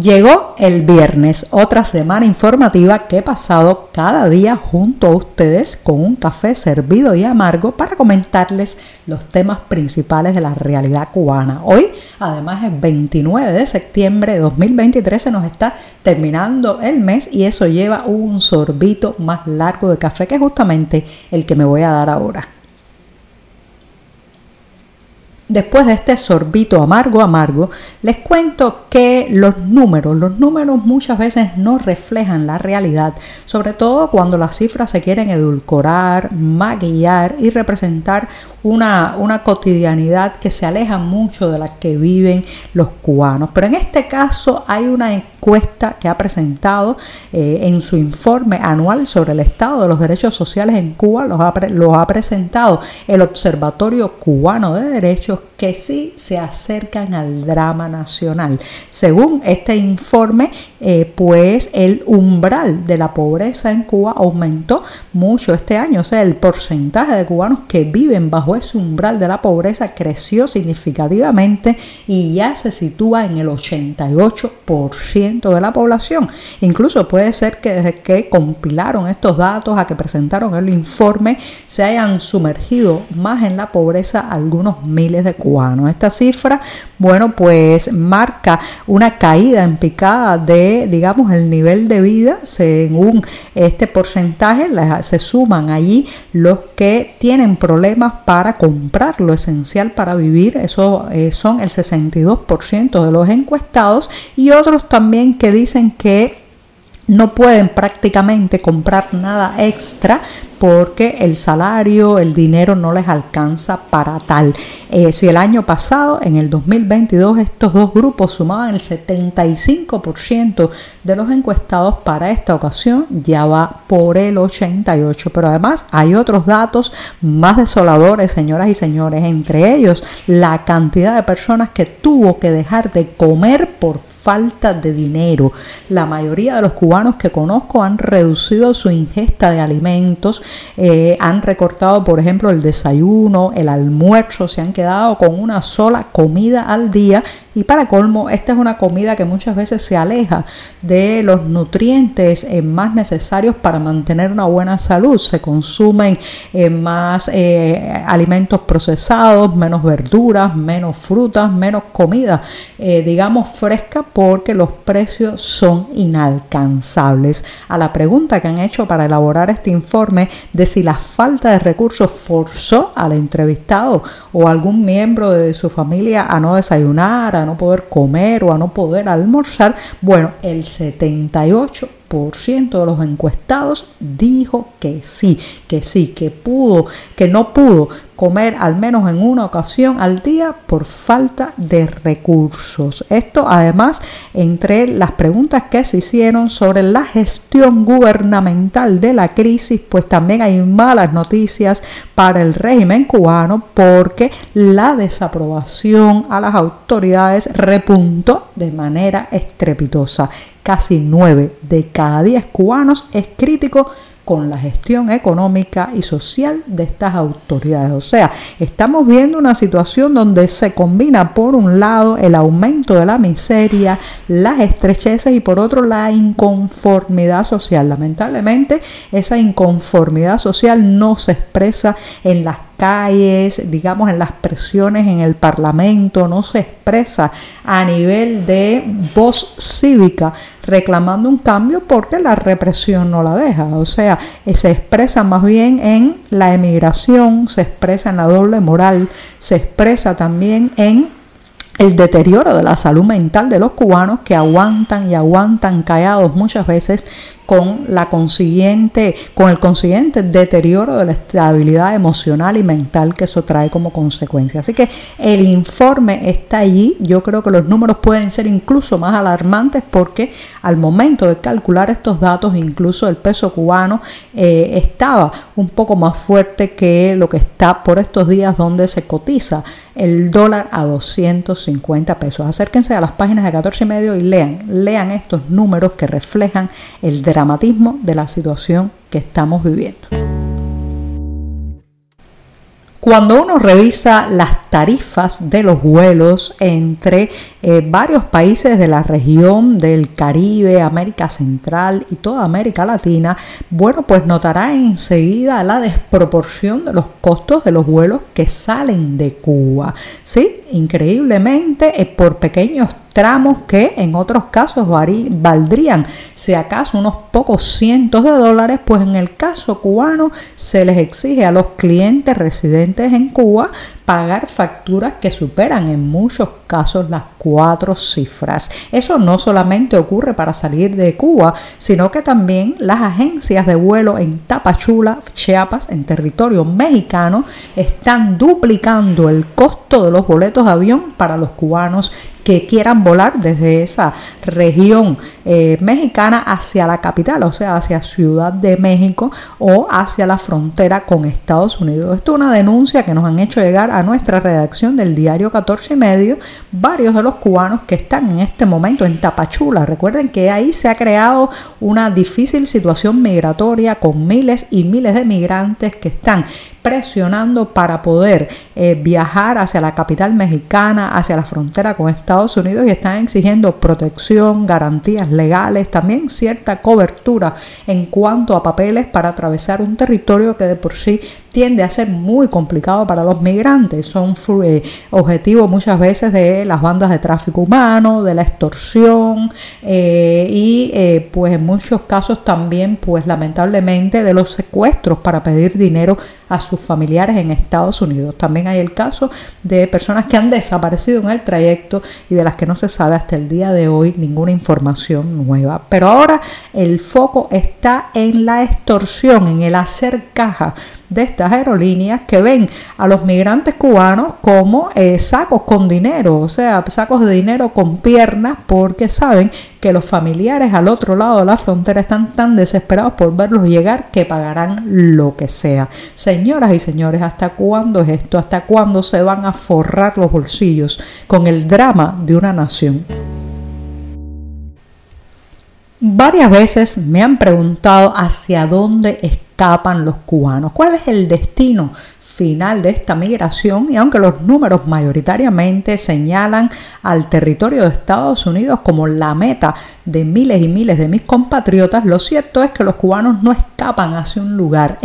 Llegó el viernes, otra semana informativa que he pasado cada día junto a ustedes con un café servido y amargo para comentarles los temas principales de la realidad cubana. Hoy, además, es 29 de septiembre de 2023, se nos está terminando el mes y eso lleva un sorbito más largo de café que justamente el que me voy a dar ahora. Después de este sorbito amargo amargo, les cuento que los números, los números muchas veces no reflejan la realidad, sobre todo cuando las cifras se quieren edulcorar, maquillar y representar una, una cotidianidad que se aleja mucho de la que viven los cubanos. Pero en este caso hay una encuesta que ha presentado eh, en su informe anual sobre el estado de los derechos sociales en Cuba, los ha, los ha presentado el Observatorio Cubano de Derechos que sí se acercan al drama nacional. Según este informe, eh, pues el umbral de la pobreza en Cuba aumentó mucho este año, o sea, el porcentaje de cubanos que viven bajo ese umbral de la pobreza creció significativamente y ya se sitúa en el 88% de la población. Incluso puede ser que desde que compilaron estos datos a que presentaron el informe se hayan sumergido más en la pobreza algunos miles de cubanos. Esta cifra, bueno, pues marca una caída en picada de, digamos, el nivel de vida según este porcentaje, se suman allí los que tienen problemas para comprar lo esencial para vivir, eso eh, son el 62% de los encuestados y otros también que dicen que no pueden prácticamente comprar nada extra porque el salario, el dinero no les alcanza para tal. Eh, si el año pasado, en el 2022, estos dos grupos sumaban el 75% de los encuestados para esta ocasión, ya va por el 88%. Pero además hay otros datos más desoladores, señoras y señores, entre ellos la cantidad de personas que tuvo que dejar de comer por falta de dinero. La mayoría de los cubanos que conozco han reducido su ingesta de alimentos eh, han recortado, por ejemplo, el desayuno, el almuerzo, se han quedado con una sola comida al día y para colmo, esta es una comida que muchas veces se aleja de los nutrientes eh, más necesarios para mantener una buena salud. Se consumen eh, más alimentos procesados, menos verduras, menos frutas, menos comida, digamos, fresca porque los precios son inalcanzables. A la pregunta que han hecho para elaborar este informe de si la falta de recursos forzó al entrevistado o algún miembro de su familia a no desayunar, a no poder comer o a no poder almorzar, bueno, el 78 de los encuestados dijo que sí, que sí, que pudo, que no pudo comer al menos en una ocasión al día por falta de recursos. Esto además entre las preguntas que se hicieron sobre la gestión gubernamental de la crisis, pues también hay malas noticias para el régimen cubano porque la desaprobación a las autoridades repuntó de manera estrepitosa casi 9 de cada 10 cubanos es crítico con la gestión económica y social de estas autoridades. O sea, estamos viendo una situación donde se combina por un lado el aumento de la miseria, las estrecheces y por otro la inconformidad social. Lamentablemente, esa inconformidad social no se expresa en las calles, digamos en las presiones en el Parlamento, no se expresa a nivel de voz cívica reclamando un cambio porque la represión no la deja. O sea, se expresa más bien en la emigración, se expresa en la doble moral, se expresa también en el deterioro de la salud mental de los cubanos que aguantan y aguantan callados muchas veces con la consiguiente, con el consiguiente deterioro de la estabilidad emocional y mental que eso trae como consecuencia. Así que el informe está allí. Yo creo que los números pueden ser incluso más alarmantes porque al momento de calcular estos datos, incluso el peso cubano eh, estaba un poco más fuerte que lo que está por estos días donde se cotiza el dólar a 250 pesos. Acérquense a las páginas de 14 y medio y lean, lean estos números que reflejan el dramatismo de la situación que estamos viviendo. Cuando uno revisa las tarifas de los vuelos entre eh, varios países de la región del Caribe, América Central y toda América Latina, bueno, pues notará enseguida la desproporción de los costos de los vuelos que salen de Cuba. Sí, increíblemente, eh, por pequeños tramos que en otros casos valdrían, si acaso, unos pocos cientos de dólares, pues en el caso cubano se les exige a los clientes residentes en Cuba pagar facturas que superan en muchos casos las cuatro cifras. Eso no solamente ocurre para salir de Cuba, sino que también las agencias de vuelo en Tapachula, Chiapas, en territorio mexicano, están duplicando el costo de los boletos de avión para los cubanos que quieran volar desde esa región eh, mexicana hacia la capital, o sea, hacia Ciudad de México o hacia la frontera con Estados Unidos. Esto es una denuncia que nos han hecho llegar a nuestra redacción del diario 14 y medio varios de los cubanos que están en este momento en Tapachula. Recuerden que ahí se ha creado una difícil situación migratoria con miles y miles de migrantes que están presionando para poder eh, viajar hacia la capital mexicana, hacia la frontera con Estados Unidos y están exigiendo protección, garantías legales, también cierta cobertura en cuanto a papeles para atravesar un territorio que de por sí tiende a ser muy complicado para los migrantes. Son eh, objetivos muchas veces de las bandas de tráfico humano, de la extorsión eh, y pues en muchos casos también pues lamentablemente de los secuestros para pedir dinero a sus familiares en Estados Unidos. También hay el caso de personas que han desaparecido en el trayecto y de las que no se sabe hasta el día de hoy ninguna información nueva. Pero ahora el foco está en la extorsión, en el hacer caja de estas aerolíneas que ven a los migrantes cubanos como eh, sacos con dinero, o sea, sacos de dinero con piernas, porque saben que los familiares al otro lado de la frontera están tan desesperados por verlos llegar que pagarán lo que sea. Señoras y señores, ¿hasta cuándo es esto? ¿Hasta cuándo se van a forrar los bolsillos con el drama de una nación? Varias veces me han preguntado hacia dónde escapan los cubanos, cuál es el destino final de esta migración y aunque los números mayoritariamente señalan al territorio de Estados Unidos como la meta de miles y miles de mis compatriotas, lo cierto es que los cubanos no escapan hacia un lugar,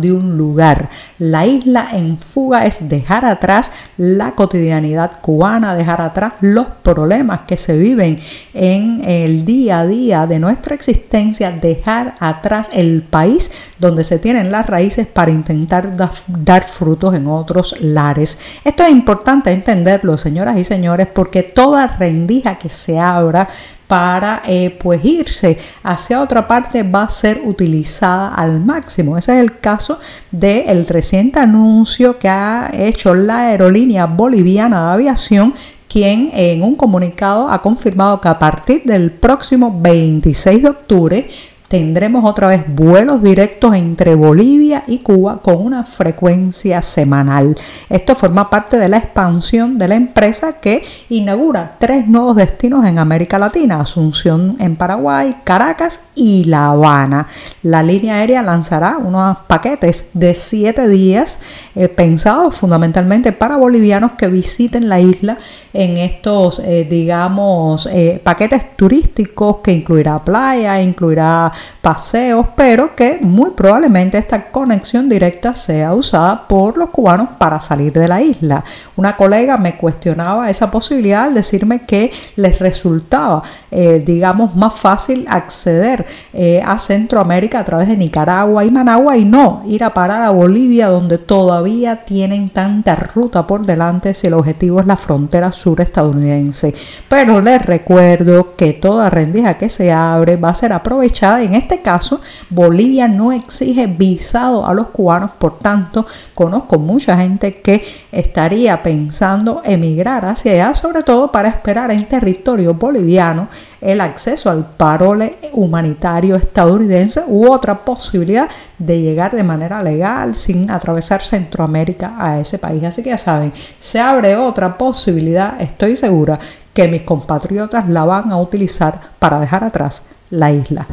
de un lugar. La isla en fuga es dejar atrás la cotidianidad cubana, dejar atrás los problemas que se viven en el día a día de nuestra existencia, dejar atrás el país donde se tienen las raíces para intentar dar frutos en otros lares. Esto es importante entenderlo, señoras y señores, porque toda rendija que se abra para eh, pues irse hacia otra parte va a ser utilizada al máximo. Ese es el caso del reciente anuncio que ha hecho la aerolínea boliviana de aviación quien en un comunicado ha confirmado que a partir del próximo 26 de octubre tendremos otra vez vuelos directos entre Bolivia y Cuba con una frecuencia semanal. Esto forma parte de la expansión de la empresa que inaugura tres nuevos destinos en América Latina, Asunción en Paraguay, Caracas y La Habana. La línea aérea lanzará unos paquetes de siete días eh, pensados fundamentalmente para bolivianos que visiten la isla en estos, eh, digamos, eh, paquetes turísticos que incluirá playa, incluirá paseos, pero que muy probablemente esta conexión directa sea usada por los cubanos para salir de la isla. Una colega me cuestionaba esa posibilidad al decirme que les resultaba, eh, digamos, más fácil acceder eh, a Centroamérica a través de Nicaragua y Managua y no ir a parar a Bolivia donde todavía tienen tanta ruta por delante si el objetivo es la frontera sur estadounidense. Pero les recuerdo que toda rendija que se abre va a ser aprovechada y En este caso, Bolivia no exige visado a los cubanos, por tanto, conozco mucha gente que estaría pensando emigrar hacia allá, sobre todo para esperar en territorio boliviano el acceso al parole humanitario estadounidense u otra posibilidad de llegar de manera legal sin atravesar Centroamérica a ese país. Así que ya saben, se abre otra posibilidad, estoy segura que mis compatriotas la van a utilizar para dejar atrás la isla.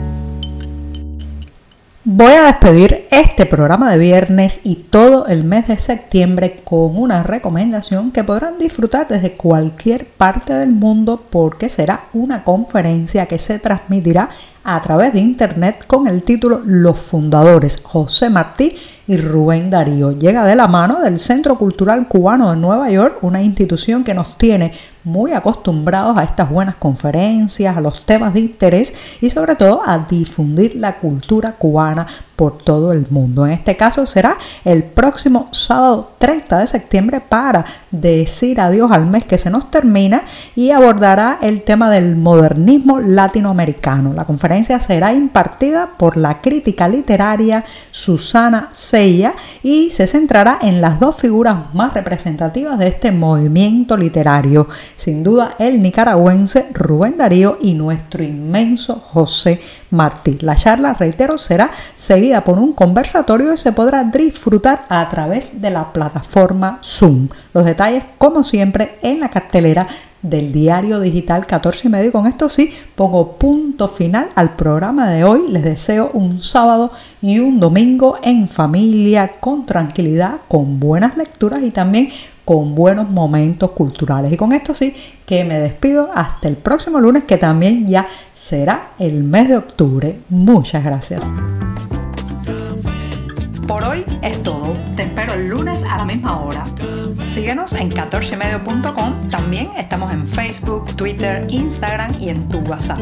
Voy a despedir este programa de viernes y todo el mes de septiembre con una recomendación que podrán disfrutar desde cualquier parte del mundo porque será una conferencia que se transmitirá a través de internet con el título Los fundadores José Martí y Rubén Darío. Llega de la mano del Centro Cultural Cubano de Nueva York, una institución que nos tiene muy acostumbrados a estas buenas conferencias, a los temas de interés y sobre todo a difundir la cultura cubana por todo el mundo. En este caso será el próximo sábado 30 de septiembre para decir adiós al mes que se nos termina y abordará el tema del modernismo latinoamericano. La conferencia será impartida por la crítica literaria Susana Sella y se centrará en las dos figuras más representativas de este movimiento literario, sin duda el nicaragüense Rubén Darío y nuestro inmenso José Martí. La charla, reitero, será seguida por un conversatorio y se podrá disfrutar a través de la plataforma Zoom. Los detalles, como siempre, en la cartelera del diario digital 14 y medio. Con esto sí, pongo punto final al programa de hoy. Les deseo un sábado y un domingo en familia, con tranquilidad, con buenas lecturas y también con buenos momentos culturales. Y con esto sí que me despido hasta el próximo lunes, que también ya será el mes de octubre. Muchas gracias. Por hoy es todo. Te espero el lunes a la misma hora. Síguenos en 14medio.com. También estamos en Facebook, Twitter, Instagram y en tu WhatsApp.